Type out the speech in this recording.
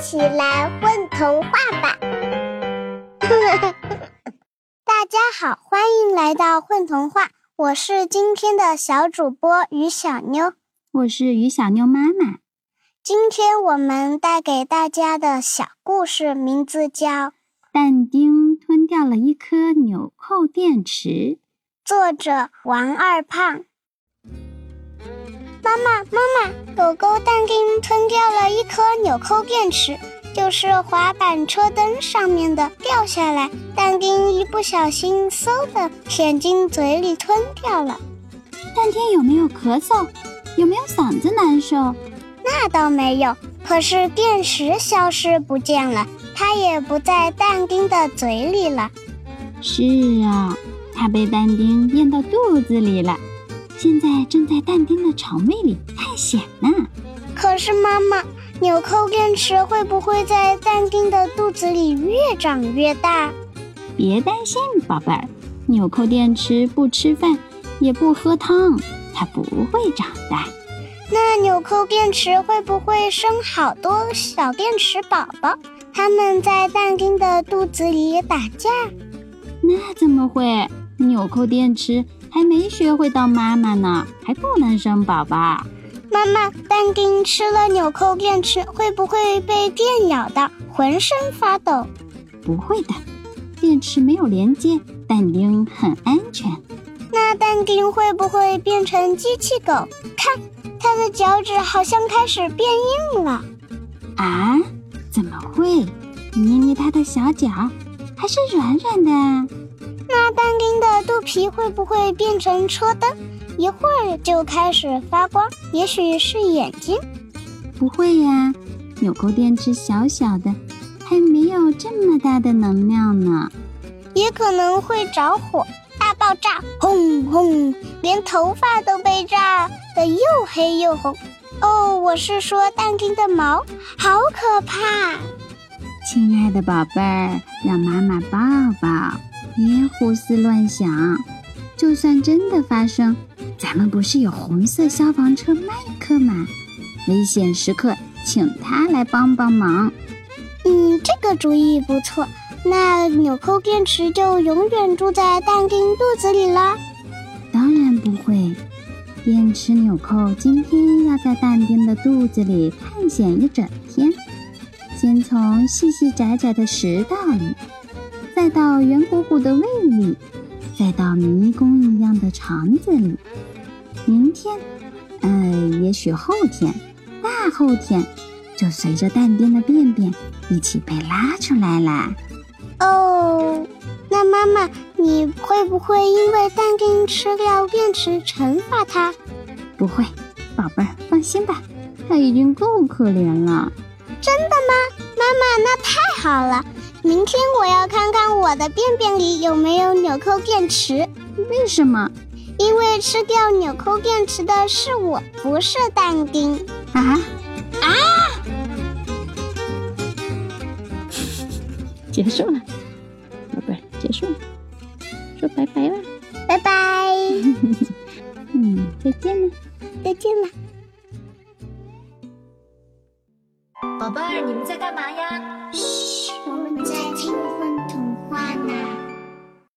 起来混童话吧！大家好，欢迎来到混童话，我是今天的小主播于小妞，我是于小妞妈妈。今天我们带给大家的小故事名字叫《但丁吞掉了一颗纽扣电池》，作者王二胖。妈妈，妈妈，狗狗但丁吞掉了一颗纽扣电池，就是滑板车灯上面的，掉下来，但丁一不小心嗖的舔进嘴里吞掉了。但丁有没有咳嗽？有没有嗓子难受？那倒没有，可是电池消失不见了，它也不在但丁的嘴里了。是啊，它被但丁咽到肚子里了。现在正在但丁的肠胃里探险呢。可是妈妈，纽扣电池会不会在但丁的肚子里越长越大？别担心，宝贝儿，纽扣电池不吃饭，也不喝汤，它不会长大。那纽扣电池会不会生好多小电池宝宝？它们在但丁的肚子里打架？那怎么会？纽扣电池。还没学会当妈妈呢，还不能生宝宝。妈妈，但丁吃了纽扣电池，会不会被电咬到，浑身发抖？不会的，电池没有连接，但丁很安全。那但丁会不会变成机器狗？看，它的脚趾好像开始变硬了。啊？怎么会？捏捏它的小脚，还是软软的。那但丁的肚皮会不会变成车灯，一会儿就开始发光？也许是眼睛？不会呀，纽扣电池小小的，还没有这么大的能量呢。也可能会着火，大爆炸，轰轰，连头发都被炸得又黑又红。哦，我是说但丁的毛，好可怕！亲爱的宝贝儿，让妈妈抱抱。别胡思乱想，就算真的发生，咱们不是有红色消防车麦克吗？危险时刻，请他来帮帮忙。嗯，这个主意不错。那纽扣电池就永远住在但丁肚子里了？当然不会。电池纽扣今天要在但丁的肚子里探险一整天，先从细细窄窄的食道里。再到圆鼓鼓的胃里，再到迷宫一样的肠子里。明天，呃，也许后天，大后天，就随着蛋丁的便便一起被拉出来啦。哦，那妈妈，你会不会因为蛋丁吃掉电池惩罚他？不会，宝贝儿，放心吧，他已经够可怜了。真的吗？妈妈，那太好了。明天我要看看我的便便里有没有纽扣电池。为什么？因为吃掉纽扣电池的是我，不是但丁。啊啊！结束了，宝贝，结束了，说拜拜了，拜拜。嗯，再见了，再见了。宝贝儿你们在干嘛呀？嘘我们在听风童话呢。